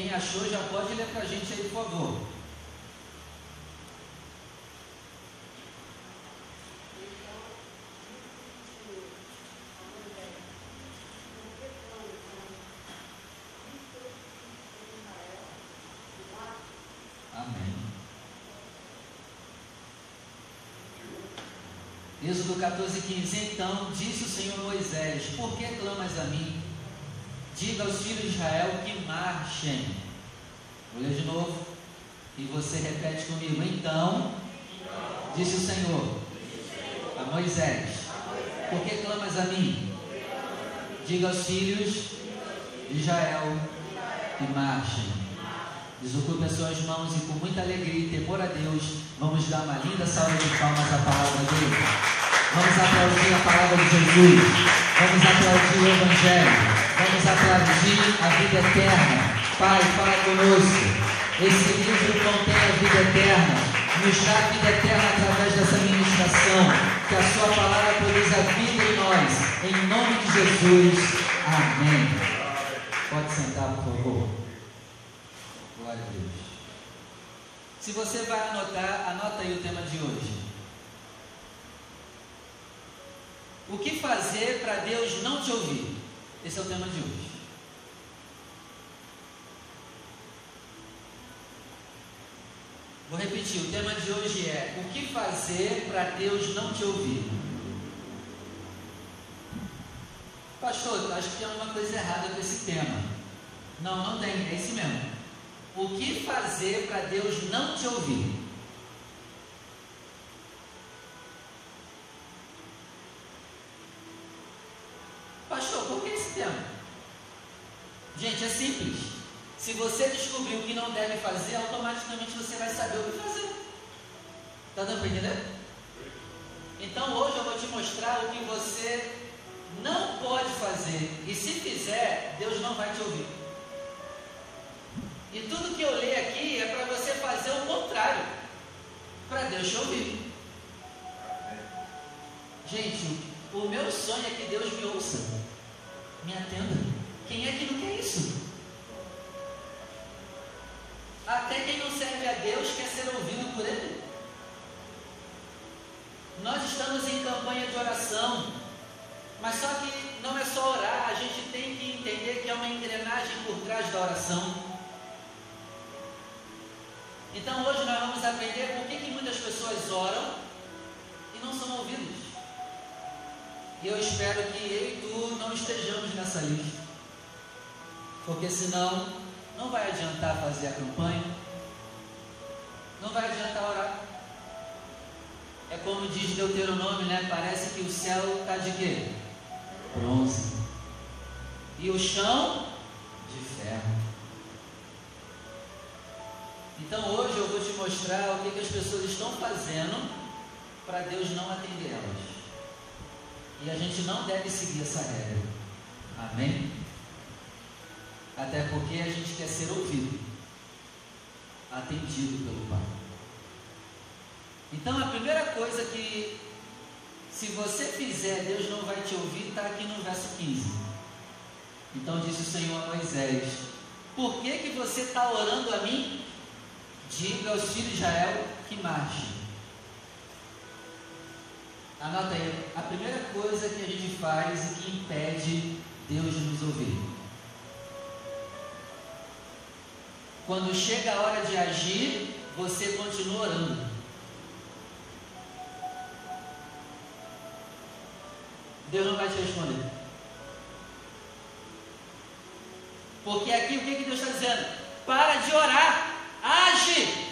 Quem achou já pode ler para a gente aí, por favor. Êxodo 14, 15. Então disse o Senhor Moisés: Por que clamas a mim? Diga aos filhos de Israel que marchem. Vou ler de novo. E você repete comigo. Então, disse o Senhor a Moisés: Por que clamas a mim? Diga aos filhos de Israel que marchem. Desocupe as suas mãos e com muita alegria e temor a Deus, vamos dar uma linda salva de palmas à palavra dele. Vamos aplaudir a palavra de Jesus. Vamos aplaudir o Evangelho. Vamos aplaudir a vida eterna. Pai, fala conosco. Esse livro contém a vida eterna. Nos dá a vida eterna através dessa ministração. Que a sua palavra produza vida em nós. Em nome de Jesus. Amém. Pode sentar, por favor. Glória a Deus. Se você vai anotar, anota aí o tema de hoje. O que fazer para Deus não te ouvir? Esse é o tema de hoje. Vou repetir, o tema de hoje é o que fazer para Deus não te ouvir? Pastor, acho que tem alguma coisa errada com esse tema. Não, não tem, é esse mesmo. O que fazer para Deus não te ouvir? Pastor, Gente, é simples. Se você descobrir o que não deve fazer, automaticamente você vai saber o que fazer. Está dando para entender? Então hoje eu vou te mostrar o que você não pode fazer. E se fizer, Deus não vai te ouvir. E tudo que eu leio aqui é para você fazer o contrário, para Deus te ouvir. Gente, o meu sonho é que Deus me ouça, me atenda. Quem é que não quer isso? Até quem não serve a Deus quer ser ouvido por Ele. Nós estamos em campanha de oração, mas só que não é só orar, a gente tem que entender que há uma engrenagem por trás da oração. Então hoje nós vamos aprender por que, que muitas pessoas oram e não são ouvidas. E eu espero que eu e tu não estejamos nessa lista. Porque senão não vai adiantar fazer a campanha, não vai adiantar orar. É como diz Deuteronômio, né? Parece que o céu está de quê? Bronze. E o chão de ferro. Então hoje eu vou te mostrar o que, que as pessoas estão fazendo para Deus não atender elas. E a gente não deve seguir essa regra. Amém? Até porque a gente quer ser ouvido, atendido pelo Pai. Então a primeira coisa que, se você fizer, Deus não vai te ouvir, está aqui no verso 15. Então disse o Senhor a Moisés: Por que, que você está orando a mim Diga aos filhos de Israel que marchem. Anota aí, a primeira coisa que a gente faz e que impede Deus de nos ouvir. Quando chega a hora de agir, você continua orando. Deus não vai te responder. Porque aqui o que, que Deus está dizendo? Para de orar. Age!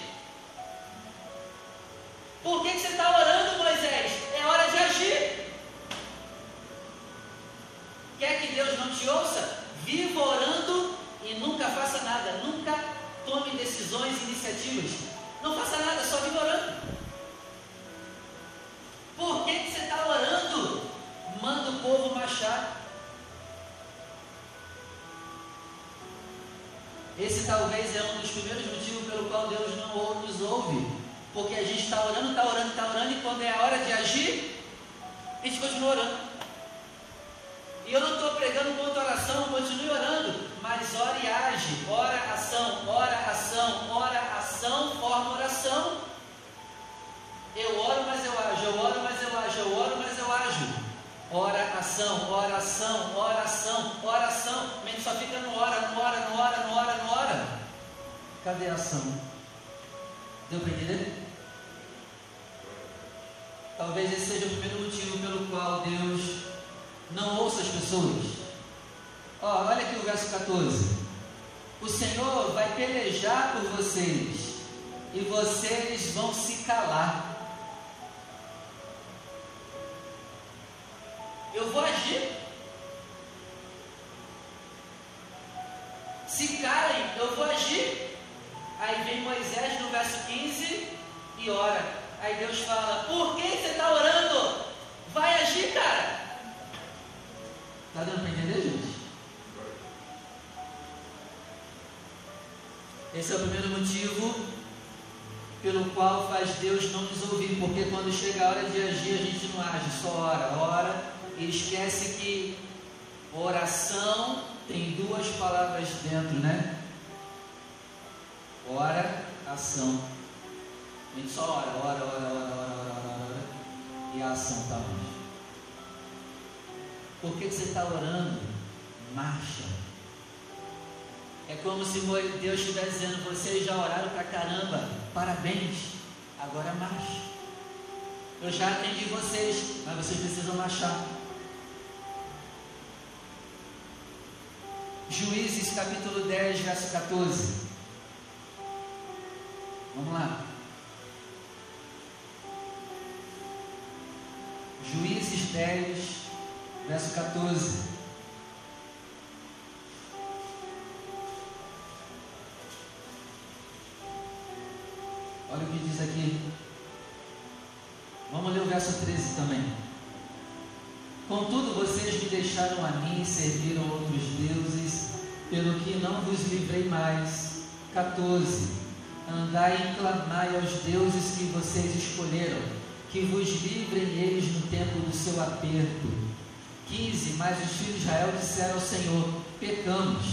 Por que, que você está orando, Moisés? Agir. Quer que Deus não te ouça? Viva orando e nunca faça nada. Nunca tome decisões, iniciativas. Não faça nada, só viva orando. Por que, que você está orando? Manda o povo marchar. Esse talvez é um dos primeiros motivos pelo qual Deus não nos ouve. Porque a gente está orando, está orando, está orando, e quando é a hora de agir, a gente continua orando. E eu não estou pregando contra oração, continue orando. Mas ora e age. Ora, ação, ora, ação, ora, ação, forma oração. Eu oro, mas eu ajo, eu oro, mas eu ajo, eu oro, mas eu ajo. Ora, ação, oração, oração, oração. A gente só fica no hora, no hora, no hora, no hora, no hora. Cadê a ação? Deu para entender? Talvez esse seja o primeiro motivo pelo qual Deus não ouça as pessoas. Olha aqui o verso 14. O Senhor vai pelejar por vocês e vocês vão se calar. Eu vou agir. Se calem, eu vou agir. Aí vem Moisés no verso 15 e ora. Aí Deus fala: Por que você está orando? Vai agir, cara. Está dando para entender, gente? Esse é o primeiro motivo pelo qual faz Deus não nos ouvir, porque quando chega a hora de agir, a gente não age, só ora, ora e esquece que oração tem duas palavras dentro, né? Ora, ação. A gente só ora, ora, ora, ora, ora, ora, ora, e a ação está longe. Por que, que você está orando? Marcha. É como se Deus estivesse dizendo: vocês já oraram para caramba, parabéns, agora marcha. Eu já atendi vocês, mas vocês precisam marchar. Juízes capítulo 10, verso 14. Vamos lá. Juízes 10, verso 14. Olha o que diz aqui. Vamos ler o verso 13 também. Contudo, vocês me deixaram a mim e serviram outros deuses, pelo que não vos livrei mais. 14. Andai e clamai aos deuses que vocês escolheram que vos livrem eles no tempo do seu aperto. 15. Mas os filhos de Israel disseram ao Senhor: Pecamos,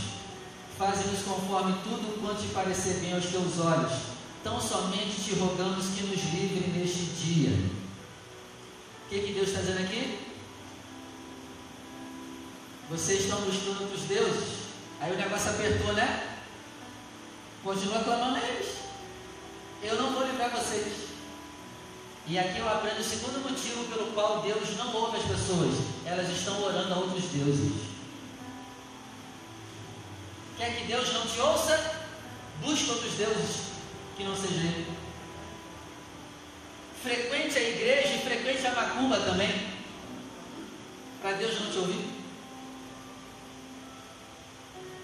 faze-nos conforme tudo quanto te parecer bem aos teus olhos. Tão somente te rogamos que nos livre neste dia. O que, que Deus está dizendo aqui? Vocês estão buscando outros deuses? Aí o negócio apertou, né? Continua clamando a eles. Eu não vou livrar vocês. E aqui eu aprendo o segundo motivo pelo qual Deus não ouve as pessoas. Elas estão orando a outros deuses. Quer que Deus não te ouça? Busque outros deuses que não seja Ele. Frequente a igreja e frequente a macumba também. Para Deus não te ouvir.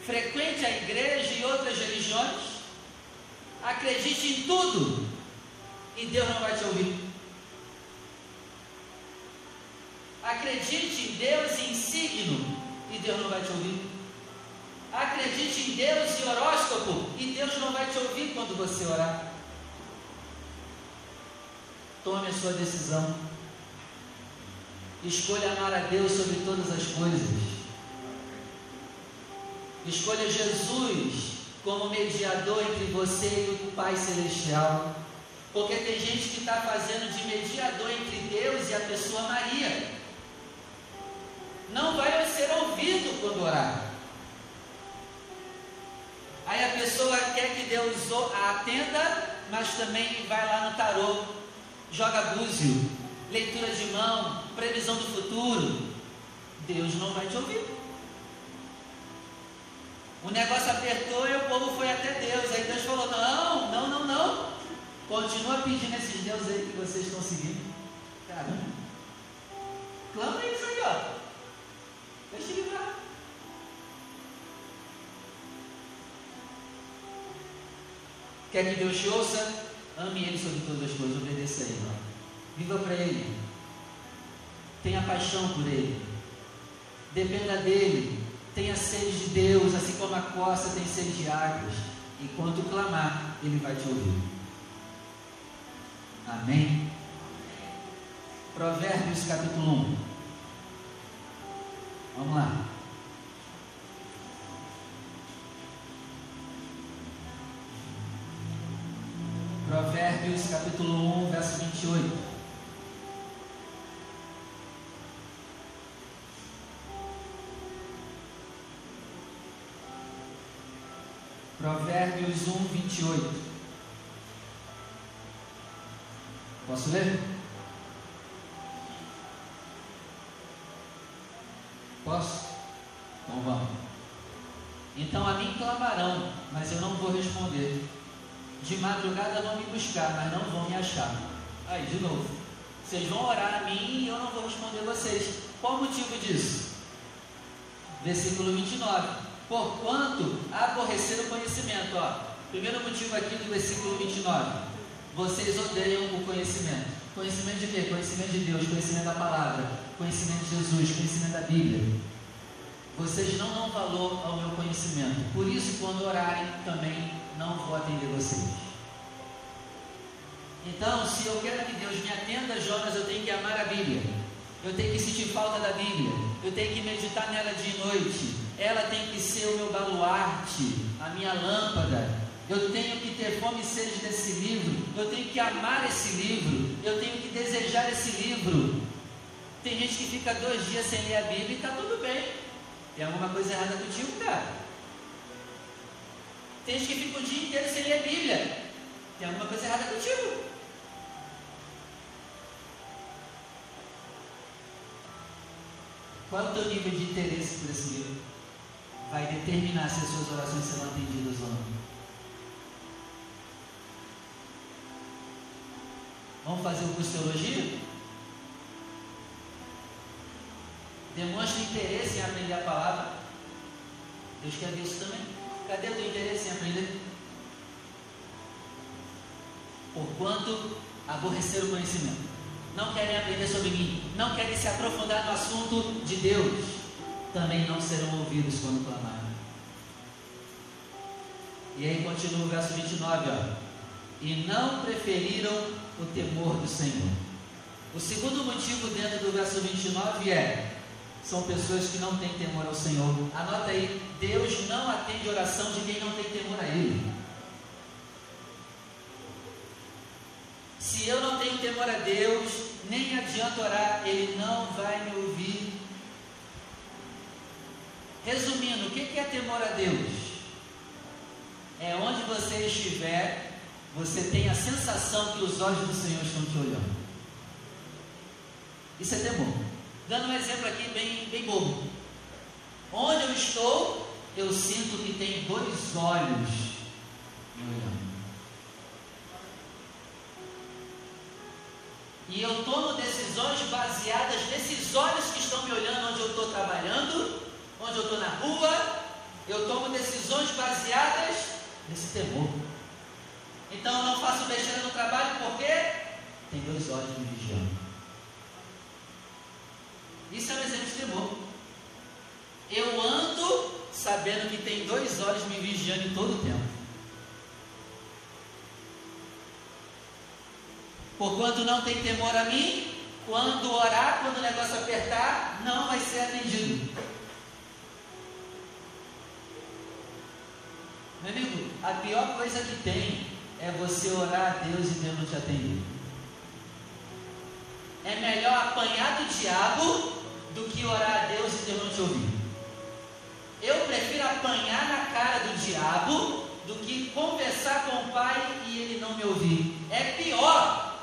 Frequente a igreja e outras religiões. Acredite em tudo. E Deus não vai te ouvir. Acredite em Deus e em signo, e Deus não vai te ouvir. Acredite em Deus e horóscopo, e Deus não vai te ouvir quando você orar. Tome a sua decisão. Escolha amar a Deus sobre todas as coisas. Escolha Jesus como mediador entre você e o Pai Celestial. Porque tem gente que está fazendo de mediador entre Deus e a pessoa Maria não vai ser ouvido quando orar. Aí a pessoa quer que Deus a atenda, mas também vai lá no tarô, joga búzio, leitura de mão, previsão do futuro. Deus não vai te ouvir. O negócio apertou e o povo foi até Deus. Aí Deus falou: Não, não, não, não. Continua pedindo esses deuses aí que vocês estão seguindo. Caramba. Quer que Deus te ouça? Ame Ele sobre todas as coisas, obedeça a Ele. Viva para Ele. Tenha paixão por Ele. Dependa dEle. Tenha sede de Deus, assim como a costa tem sede de águas. Enquanto clamar, Ele vai te ouvir. Amém? Provérbios capítulo 1. Vamos lá. capítulo 1, verso 28. Provérbios 1, 28. Posso ler? Posso? Então vamos. Então a mim clamarão, mas eu não vou responder. De madrugada vão me buscar, mas não vão me achar. Aí, de novo. Vocês vão orar a mim e eu não vou responder vocês. Qual o motivo disso? Versículo 29. Porquanto aborrecer o conhecimento. Ó, primeiro motivo aqui do versículo 29. Vocês odeiam o conhecimento. Conhecimento de quê? Conhecimento de Deus, conhecimento da palavra, conhecimento de Jesus, conhecimento da Bíblia. Vocês não dão valor ao meu conhecimento. Por isso, quando orarem, também não vou atender vocês. Então, se eu quero que Deus me atenda, Jonas, eu tenho que amar a Bíblia. Eu tenho que sentir falta da Bíblia. Eu tenho que meditar nela de noite. Ela tem que ser o meu baluarte, a minha lâmpada. Eu tenho que ter fome e sede desse livro. Eu tenho que amar esse livro. Eu tenho que desejar esse livro. Tem gente que fica dois dias sem ler a Bíblia e está tudo bem. Tem alguma coisa errada contigo, cara? Tem gente que fica o dia inteiro sem ler a Bíblia. Tem alguma coisa errada contigo. Qual é o teu nível de interesse por esse livro? Vai determinar se as suas orações serão atendidas ou não. Vamos fazer o curso de teologia? Demonstre interesse em aprender a palavra. Deus quer ver isso também. Cadê o teu interesse em aprender? Porquanto aborrecer o conhecimento. Não querem aprender sobre mim. Não querem se aprofundar no assunto de Deus. Também não serão ouvidos quando clamarem. E aí continua o verso 29, ó. E não preferiram o temor do Senhor. O segundo motivo dentro do verso 29 é são pessoas que não têm temor ao Senhor. Anota aí, Deus não atende oração de quem não tem temor a Ele. Se eu não tenho temor a Deus, nem adianta orar, Ele não vai me ouvir. Resumindo, o que é temor a Deus? É onde você estiver, você tem a sensação que os olhos do Senhor estão te olhando. Isso é temor. Dando um exemplo aqui bem, bem bobo. Onde eu estou, eu sinto que tem dois olhos me olhando. E eu tomo decisões baseadas nesses olhos que estão me olhando onde eu estou trabalhando, onde eu estou na rua. Eu tomo decisões baseadas nesse temor. Então eu não faço besteira no trabalho porque tem dois olhos me vigiando. Isso é um exemplo de temor. Eu ando sabendo que tem dois olhos me vigiando todo o tempo. Porquanto não tem temor a mim, quando orar, quando o negócio apertar, não vai ser atendido. Meu amigo, a pior coisa que tem é você orar a Deus e Deus não te atender. É melhor apanhar do diabo do que orar a Deus e Deus não te ouvir. Eu prefiro apanhar na cara do diabo do que conversar com o Pai e ele não me ouvir. É pior.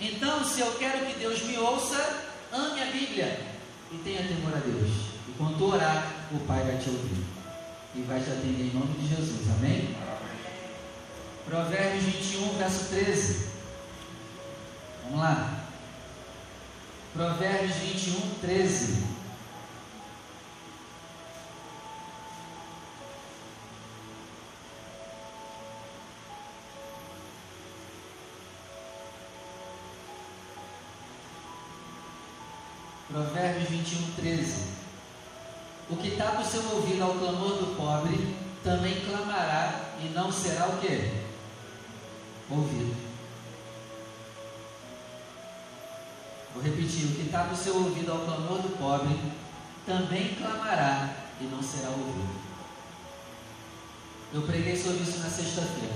Então, se eu quero que Deus me ouça, ame a Bíblia e tenha temor a Deus. E quando orar, o Pai vai te ouvir e vai te atender em nome de Jesus. Amém? Provérbios 21, verso 13. Vamos lá. Provérbios 21, 13. Provérbios 21, 13. O que tapa o seu ouvido ao clamor do pobre, também clamará e não será o quê? Ouvido. Vou repetir: o que está no seu ouvido ao clamor do pobre, também clamará e não será ouvido. Eu preguei sobre isso na sexta-feira.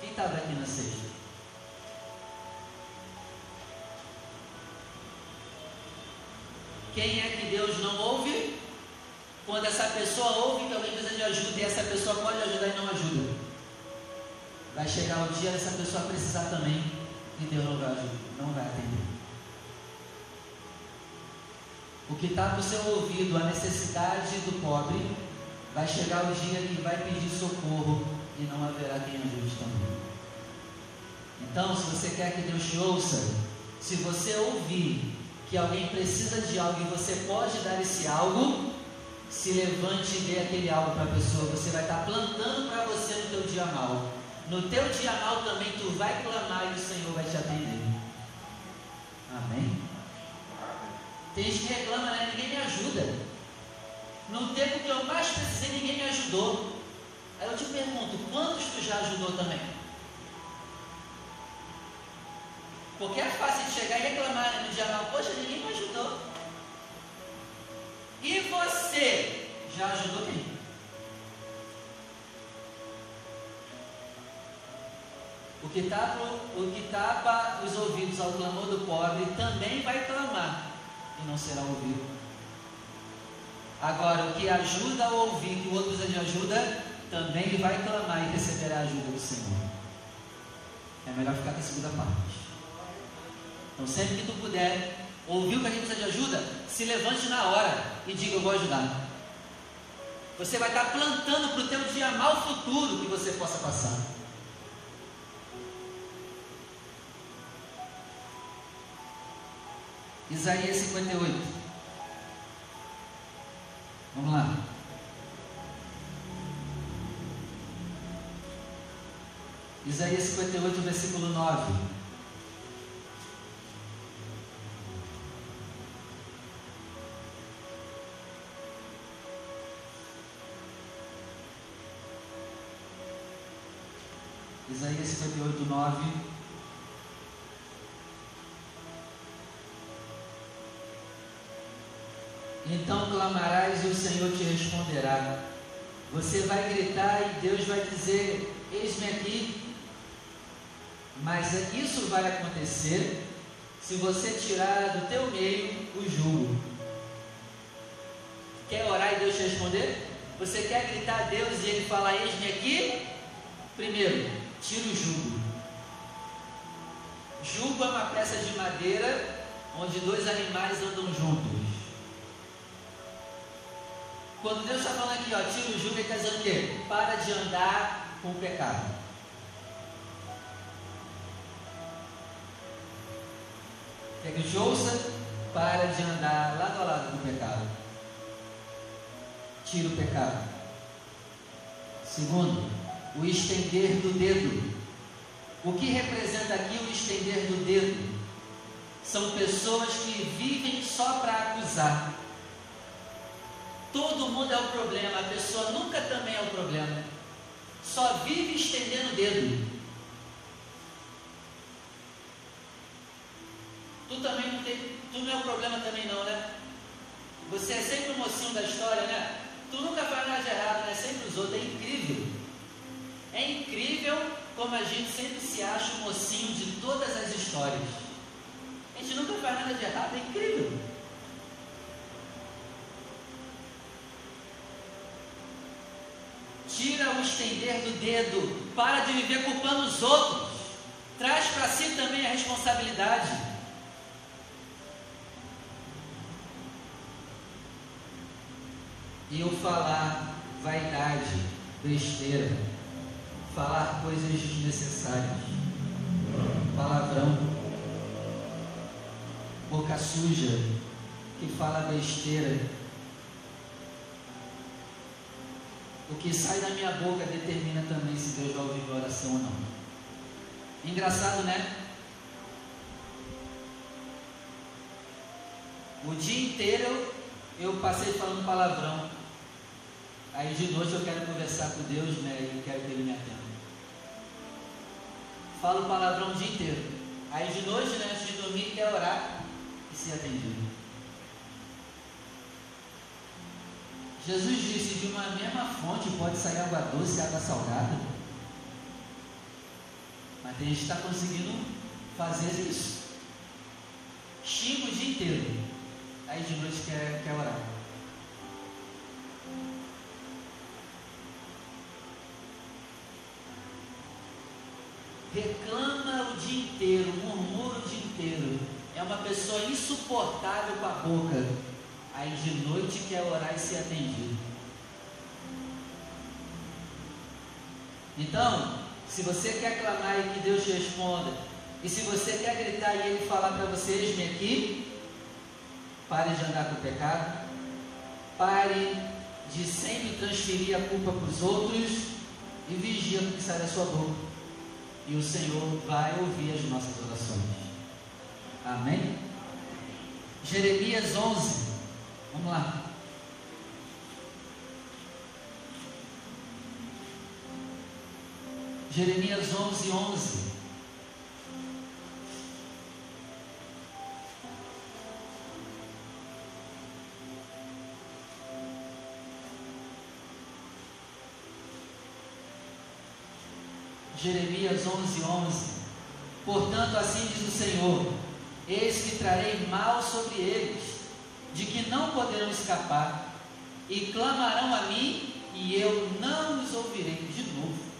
Quem estava aqui na sexta? Quem é que Deus não ouve? Quando essa pessoa ouve que alguém precisa de ajuda e essa pessoa pode ajudar e não ajuda. Vai chegar o dia dessa pessoa precisar também e Deus não vai, não vai atender. O que está no seu ouvido, a necessidade do pobre, vai chegar o dia que vai pedir socorro e não haverá quem ajude também. Então, se você quer que Deus te ouça, se você ouvir que alguém precisa de algo e você pode dar esse algo, se levante e dê aquele algo para a pessoa. Você vai estar plantando para você no teu dia mal. No teu dia mal também tu vai clamar e o Senhor vai te atender. Amém? Tem gente que reclama, né? Ninguém me ajuda. No tempo que eu mais precisei, ninguém me ajudou. Aí eu te pergunto, quantos tu já ajudou também? Porque é fácil de chegar e reclamar no dia mal, poxa, ninguém me ajudou. E você já ajudou quem? O que, tapa, o que tapa os ouvidos ao clamor do pobre também vai clamar e não será ouvido. Agora, o que ajuda a ouvir que o outro precisa de ajuda, também vai clamar e receberá a ajuda do Senhor. É melhor ficar com a segunda parte. Então, sempre que tu puder, ouvir o que a gente precisa de ajuda, se levante na hora e diga: Eu vou ajudar. Você vai estar plantando para o teu dia mal futuro que você possa passar. Isaías 58. Vamos lá. Isaías 58, versículo 9. Isaías 58, 9. Então clamarás e o Senhor te responderá. Você vai gritar e Deus vai dizer: Eis-me aqui. Mas isso vai acontecer se você tirar do teu meio o jugo. Quer orar e Deus te responder? Você quer gritar a Deus e Ele falar: Eis-me aqui? Primeiro, tira o jugo. Jugo é uma peça de madeira onde dois animais andam juntos. Quando Deus está falando aqui, ó, tira o jugo, ele está dizendo o quê? Para de andar com o pecado. Quer que te ouça? Para de andar lado a lado com o pecado. Tira o pecado. Segundo, o estender do dedo. O que representa aqui o estender do dedo? São pessoas que vivem só para acusar. Todo mundo é o problema, a pessoa nunca também é o problema. Só vive estendendo o dedo. Tu também não tem, tu não é o problema também não, né? Você é sempre o mocinho da história, né? Tu nunca faz nada de errado, né? Sempre os outros, é incrível. É incrível como a gente sempre se acha o mocinho de todas as histórias. A gente nunca faz nada de errado, é incrível. Tira o estender do dedo, para de viver culpando os outros, traz para si também a responsabilidade. E o falar vaidade, besteira, falar coisas desnecessárias, palavrão, boca suja, que fala besteira. O que sai da minha boca determina também se Deus vai ouvir minha oração ou não. Engraçado, né? O dia inteiro eu passei falando palavrão. Aí de noite eu quero conversar com Deus, né? E quero que Ele me atenda. Falo palavrão o dia inteiro. Aí de noite, né, antes de dormir, quer orar e ser atendido. Jesus disse: de uma mesma fonte pode sair água doce e água salgada. Mas tem gente que está conseguindo fazer isso. Xinga o dia inteiro. aí de noite quer, quer orar. Reclama o dia inteiro, murmura o dia inteiro. É uma pessoa insuportável com a boca. Aí de noite quer orar e ser atendido. Então, se você quer clamar e que Deus te responda, e se você quer gritar e Ele falar para você, eis-me aqui, pare de andar com o pecado, pare de sempre transferir a culpa para os outros e vigia o que sai da sua boca. E o Senhor vai ouvir as nossas orações. Amém? Jeremias 11. Vamos lá. Jeremias 11, 11. Jeremias 11, 11. Portanto, assim diz o Senhor: Eis que trarei mal sobre eles, de que não poderão escapar, e clamarão a mim, e eu não os ouvirei de novo.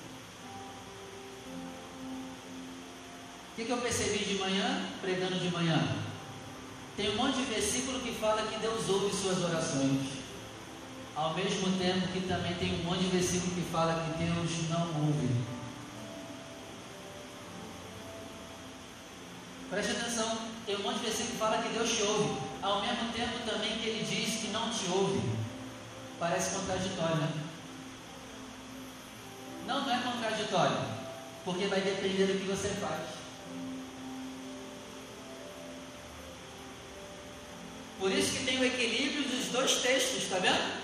O que, que eu percebi de manhã, pregando de manhã? Tem um monte de versículo que fala que Deus ouve suas orações. Ao mesmo tempo que também tem um monte de versículo que fala que Deus não ouve. Preste atenção, tem um monte de versículo que fala que Deus te ouve. Ao mesmo tempo também que ele diz que não te ouve. Parece contraditório, né? Não, não é contraditório. Porque vai depender do que você faz. Por isso que tem o equilíbrio dos dois textos, está vendo?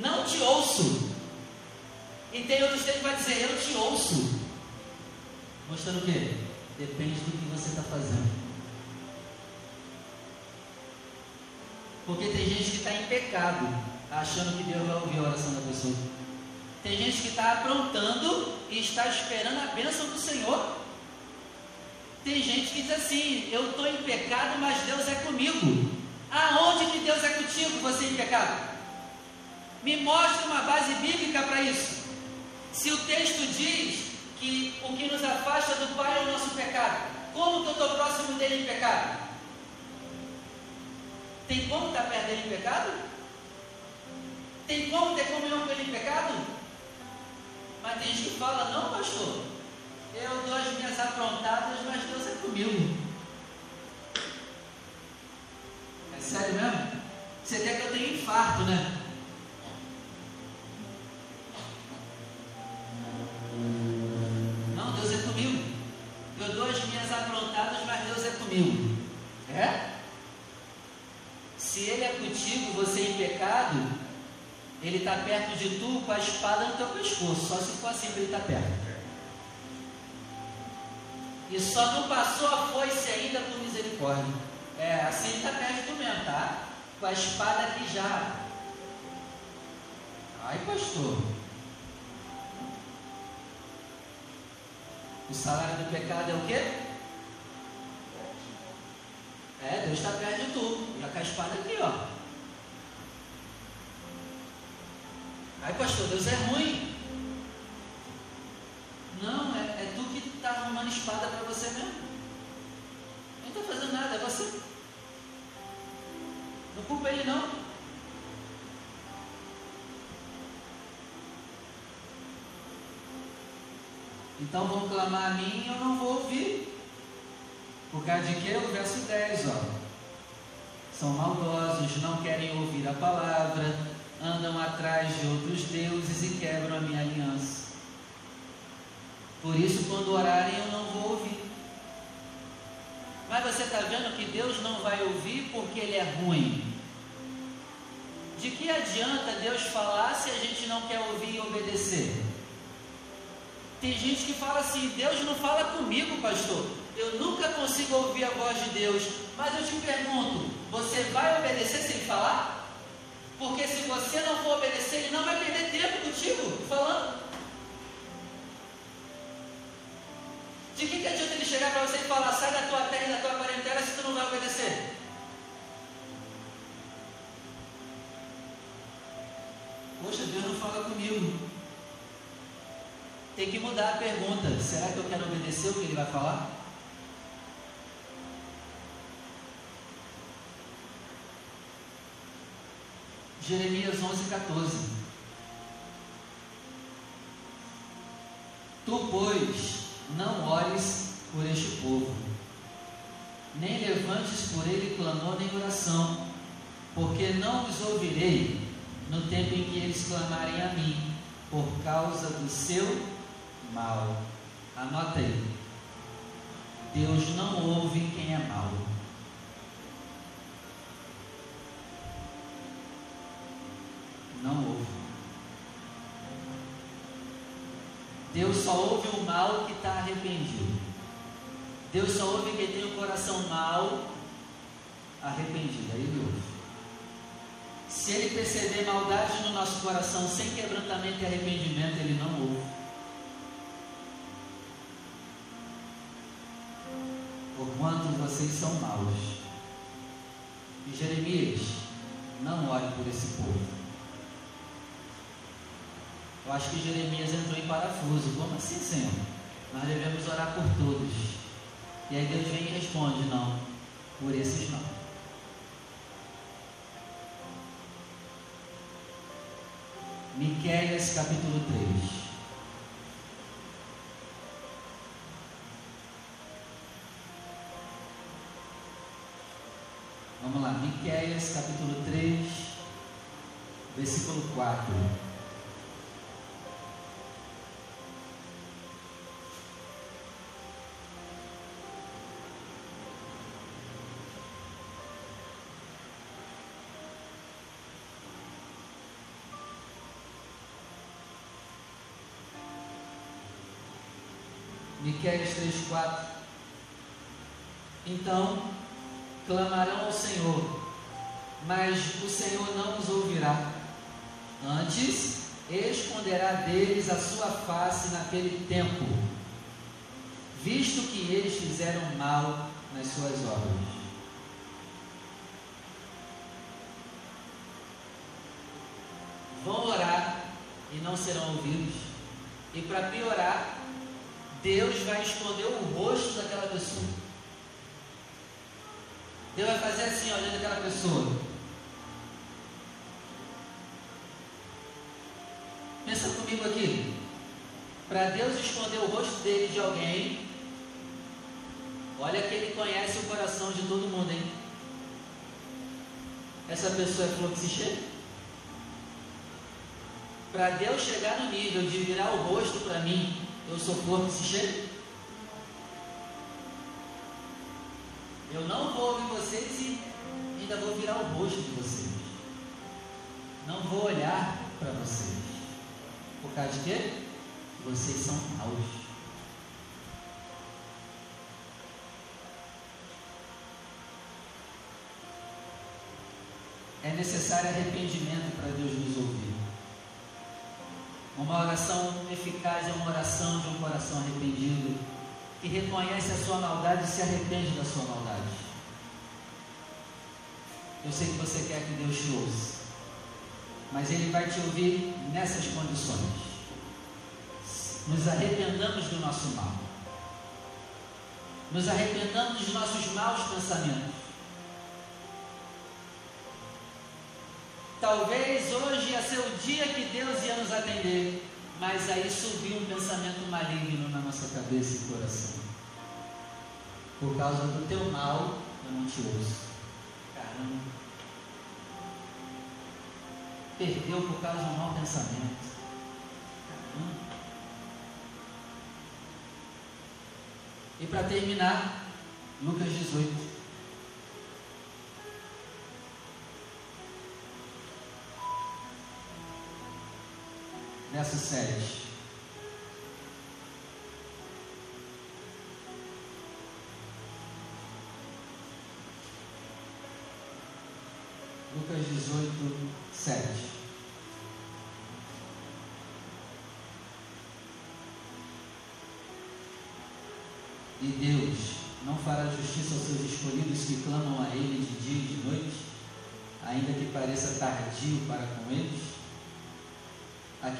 Não te ouço. E tem outros textos que vai dizer, eu te ouço. Mostrando o quê? Depende do que você está fazendo. Porque tem gente que está em pecado, achando que Deus vai ouvir a oração da pessoa. Tem gente que está aprontando e está esperando a bênção do Senhor. Tem gente que diz assim: Eu estou em pecado, mas Deus é comigo. Aonde que Deus é contigo, você em pecado? Me mostre uma base bíblica para isso. Se o texto diz que o que nos afasta do Pai é o nosso pecado, como que eu estou próximo dele em pecado? Tem como estar perto dele em pecado? Tem como ter comunhão com ele em pecado? Mas tem gente que fala, não pastor, eu dou as minhas aprontadas, mas Deus é comigo. Sério mesmo? Você quer que eu tenha infarto, né? Ele está perto de tu com a espada no teu pescoço. Só se for assim Ele estar tá perto. E só não passou a foice ainda por misericórdia. É, assim está perto do mesmo, tá? Com a espada aqui já. Ai, pastor. O salário do pecado é o quê? É, Deus está perto de tu. Já com a espada aqui, ó. Ai, pastor, Deus é ruim. Não, é, é tu que está arrumando espada para você mesmo. Não está fazendo nada, é você. Não culpa ele não. Então vão clamar a mim e eu não vou ouvir. Por causa de que? O verso 10, ó. São maldosos, não querem ouvir a palavra, andam atrás de outros deuses e quebram a minha aliança. Por isso, quando orarem, eu não vou ouvir. Mas você está vendo que Deus não vai ouvir porque Ele é ruim. De que adianta Deus falar se a gente não quer ouvir e obedecer? Tem gente que fala assim: Deus não fala comigo, pastor. Eu nunca consigo ouvir a voz de Deus. Mas eu te pergunto: você vai obedecer se Ele falar? Porque se você não for obedecer, ele não vai perder tempo contigo falando. De que, que adianta ele chegar para você e falar, sai da tua terra e da tua parentela se tu não vai obedecer? Poxa, Deus não fala comigo. Tem que mudar a pergunta, será que eu quero obedecer o que ele vai falar? Jeremias 11, 14. Tu, pois, não ores por este povo, nem levantes por ele clamor nem oração, porque não os ouvirei no tempo em que eles clamarem a mim, por causa do seu mal. Anota aí. Deus não ouve quem é mau. Não ouve. Deus só ouve o mal que está arrependido. Deus só ouve quem tem o coração mal arrependido. Aí ele ouve. Se ele perceber maldade no nosso coração sem quebrantamento e arrependimento, ele não ouve. Porquanto vocês são maus. E Jeremias, não ore por esse povo. Eu acho que Jeremias entrou em parafuso. Como assim, Senhor? Nós devemos orar por todos. E aí Deus vem e responde: Não, por esses não. Miqueias capítulo 3. Vamos lá, Miqueias capítulo 3, versículo 4. Miqueias 3,4 Então clamarão ao Senhor, mas o Senhor não os ouvirá. Antes, esconderá deles a sua face naquele tempo, visto que eles fizeram mal nas suas obras. Vão orar e não serão ouvidos. E para piorar, Deus vai esconder o rosto daquela pessoa. Deus vai fazer assim, olhando aquela pessoa. Pensa comigo aqui. Para Deus esconder o rosto dele de alguém, olha que ele conhece o coração de todo mundo, hein? Essa pessoa é flor. Para Deus chegar no nível de virar o rosto para mim, eu sou flor que se. Eu não vou ouvir vocês e ainda vou virar o rosto de vocês. Não vou olhar para vocês. Por causa de quê? Vocês são maus. É necessário arrependimento para Deus nos ouvir. Uma oração eficaz é uma oração de um coração arrependido que reconhece a sua maldade e se arrepende da sua maldade. Eu sei que você quer que Deus te ouça, mas Ele vai te ouvir nessas condições. Nos arrependamos do nosso mal, nos arrependamos dos nossos maus pensamentos. Talvez hoje ia ser o dia que Deus ia nos atender. Mas aí subiu um pensamento maligno na nossa cabeça e coração. Por causa do teu mal, eu não te ouço. Caramba. Perdeu por causa de um mau pensamento. Caramba. E para terminar, Lucas 18. Verso 7. Lucas 18, 7. E Deus não fará justiça aos seus escolhidos que clamam a Ele de dia e de noite, ainda que pareça tardio para com eles?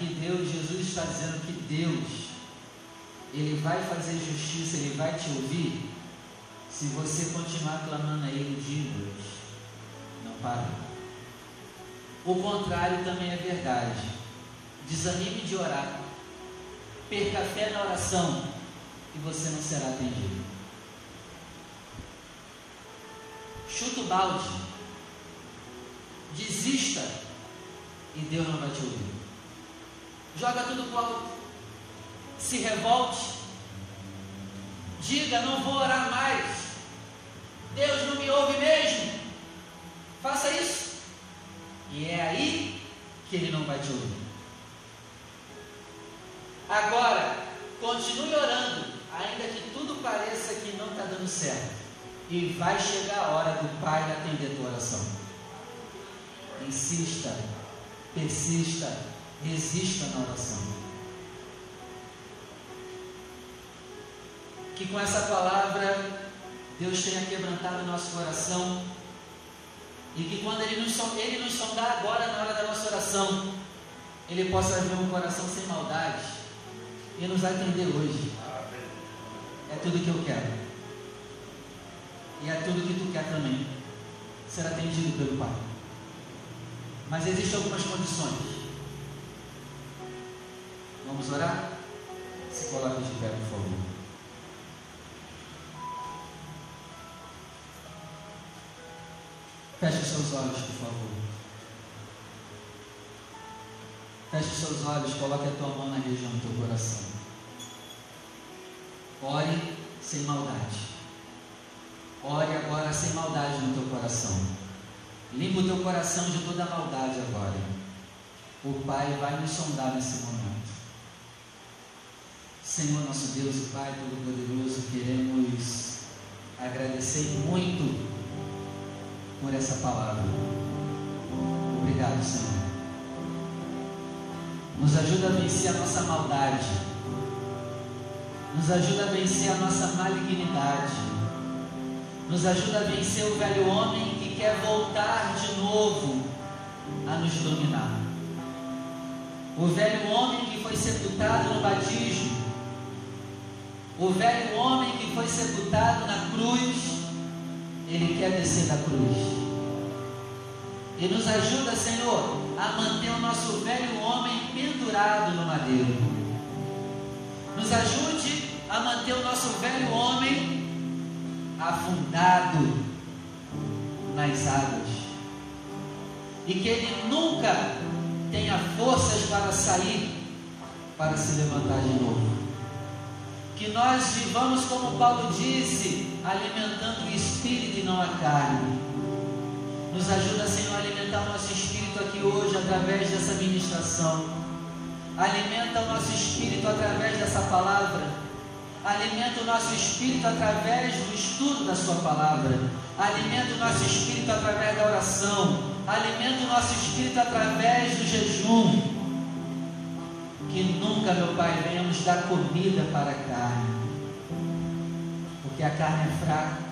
Aqui Deus, Jesus está dizendo que Deus, Ele vai fazer justiça, Ele vai te ouvir, se você continuar clamando a Ele dia e. Não para. O contrário também é verdade. Desanime de orar. Perca a fé na oração e você não será atendido. Chuta o balde. Desista e Deus não vai te ouvir joga tudo pro alto, se revolte, diga: não vou orar mais, Deus não me ouve mesmo. Faça isso, e é aí que Ele não vai te ouvir. Agora, continue orando, ainda que tudo pareça que não está dando certo, e vai chegar a hora do Pai atender tua oração. Insista, persista, resista na oração. Que com essa palavra Deus tenha quebrantado nosso coração e que quando Ele nos, ele nos sondar agora na hora da nossa oração, Ele possa ver um coração sem maldade e nos atender hoje. É tudo que eu quero. E é tudo que tu quer também. Ser atendido pelo Pai. Mas existem algumas condições. Vamos orar? Se coloque de pé, por favor. Feche seus olhos, por favor. Feche seus olhos, coloque a tua mão na região do teu coração. Ore sem maldade. Ore agora sem maldade no teu coração. Limpa o teu coração de toda maldade agora. O Pai vai nos sondar nesse momento. Senhor nosso Deus e Pai Todo-Poderoso, queremos agradecer muito por essa palavra. Obrigado, Senhor. Nos ajuda a vencer a nossa maldade. Nos ajuda a vencer a nossa malignidade. Nos ajuda a vencer o velho homem que quer voltar de novo a nos dominar. O velho homem que foi sepultado no batismo o velho homem que foi sepultado na cruz, ele quer descer da cruz. E nos ajuda, Senhor, a manter o nosso velho homem pendurado no madeiro. Nos ajude a manter o nosso velho homem afundado nas águas. E que ele nunca tenha forças para sair, para se levantar de novo que nós vivamos, como Paulo disse, alimentando o espírito e não a carne. Nos ajuda, Senhor, a alimentar o nosso espírito aqui hoje através dessa ministração. Alimenta o nosso espírito através dessa palavra. Alimenta o nosso espírito através do estudo da Sua palavra. Alimenta o nosso espírito através da oração. Alimenta o nosso espírito através do jejum que nunca, meu Pai, venhamos dar comida para a carne, porque a carne é fraca.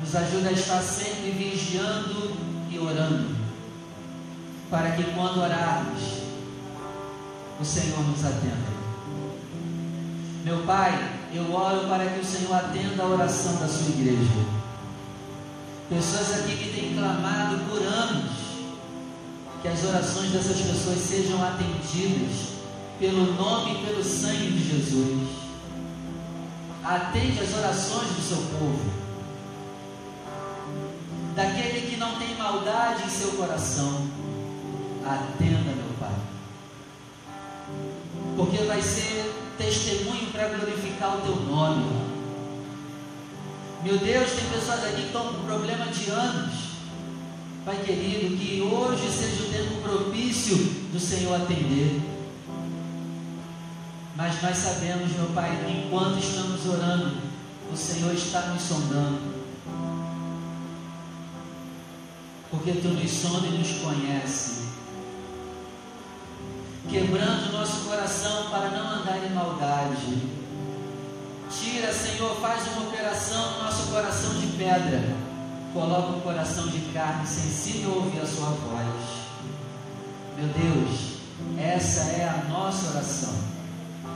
Nos ajuda a estar sempre vigiando e orando, para que quando orarmos, o Senhor nos atenda. Meu Pai, eu oro para que o Senhor atenda a oração da sua igreja. Pessoas aqui que têm clamado por anos que as orações dessas pessoas sejam atendidas pelo nome e pelo sangue de Jesus. Atende as orações do seu povo, daquele que não tem maldade em seu coração. Atenda, meu Pai, porque vai ser testemunho para glorificar o teu nome. Meu Deus, tem pessoas aqui que estão com problema de anos Pai querido, que hoje seja o tempo propício do Senhor atender. Mas nós sabemos, meu Pai, que enquanto estamos orando, o Senhor está nos sondando. Porque Tu nos sonda e nos conhece. Quebrando o nosso coração para não andar em maldade. Tira, Senhor, faz uma operação no nosso coração de pedra Coloca um coração de carne sensível a ouvir a sua voz. Meu Deus, essa é a nossa oração,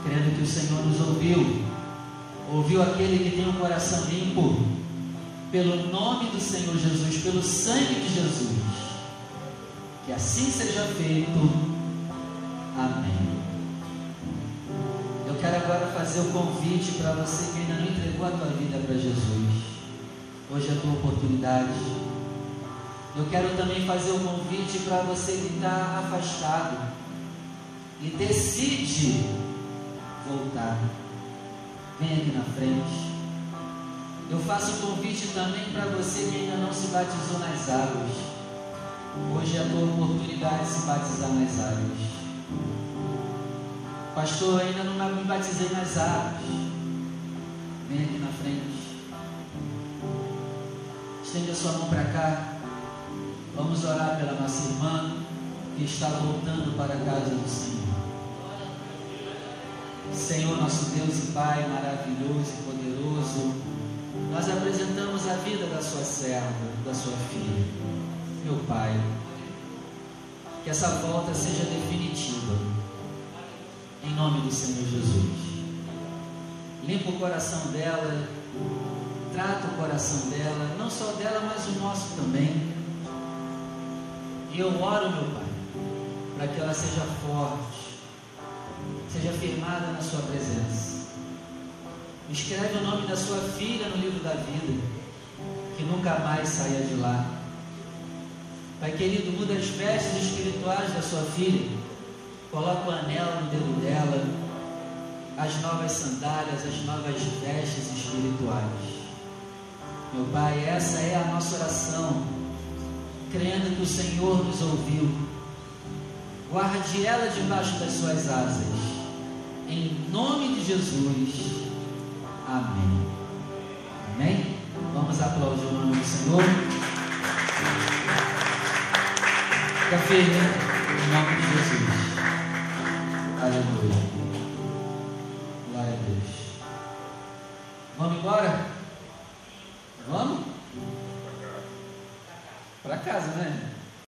crendo que o Senhor nos ouviu, ouviu aquele que tem um coração limpo, pelo nome do Senhor Jesus, pelo sangue de Jesus. Que assim seja feito. Amém. Eu quero agora fazer o convite para você que ainda não entregou a tua vida para Jesus. Hoje é a tua oportunidade. Eu quero também fazer o convite para você que está afastado e decide voltar. Vem aqui na frente. Eu faço o convite também para você que ainda não se batizou nas águas. Hoje é a tua oportunidade de se batizar nas águas. Pastor, ainda não me batizei nas águas. Vem aqui na frente. Estende a sua mão para cá. Vamos orar pela nossa irmã que está voltando para a casa do Senhor. Senhor, nosso Deus e Pai maravilhoso e poderoso, nós apresentamos a vida da sua serva, da sua filha. Meu Pai, que essa volta seja definitiva, em nome do Senhor Jesus. Limpa o coração dela, trata o coração dela, não só dela, mas o nosso também. E eu oro, meu Pai, para que ela seja forte, seja firmada na Sua presença Escreve o nome da sua filha no livro da vida, que nunca mais saia de lá. Pai querido, muda as vestes espirituais da sua filha, coloca o anel no dedo dela, as novas sandálias, as novas vestes espirituais. Meu Pai, essa é a nossa oração, crendo que o Senhor nos ouviu. Guarde ela debaixo das suas asas, em nome de Jesus. Amém. Amém? Vamos aplaudir o nome do Senhor. Fica firme em nome de Jesus. Aleluia. Glória a Deus. Vamos embora? Vamos? Para casa. Para casa, né?